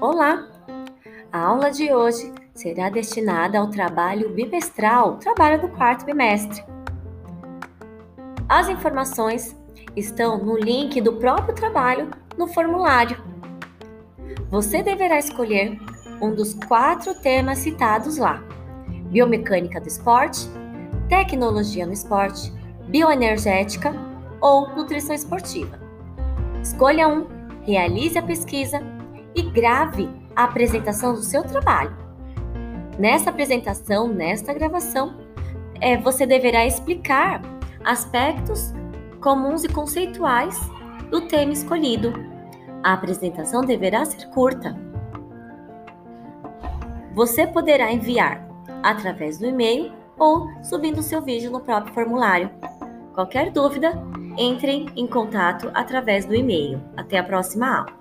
Olá! A aula de hoje será destinada ao trabalho bimestral, trabalho do quarto bimestre. As informações estão no link do próprio trabalho no formulário. Você deverá escolher um dos quatro temas citados lá: biomecânica do esporte, tecnologia no esporte, bioenergética ou nutrição esportiva. Escolha um, realize a pesquisa e grave a apresentação do seu trabalho. Nessa apresentação, nesta gravação, é, você deverá explicar aspectos comuns e conceituais do tema escolhido. A apresentação deverá ser curta. Você poderá enviar através do e-mail ou subindo seu vídeo no próprio formulário. Qualquer dúvida, entre em contato através do e-mail. Até a próxima aula.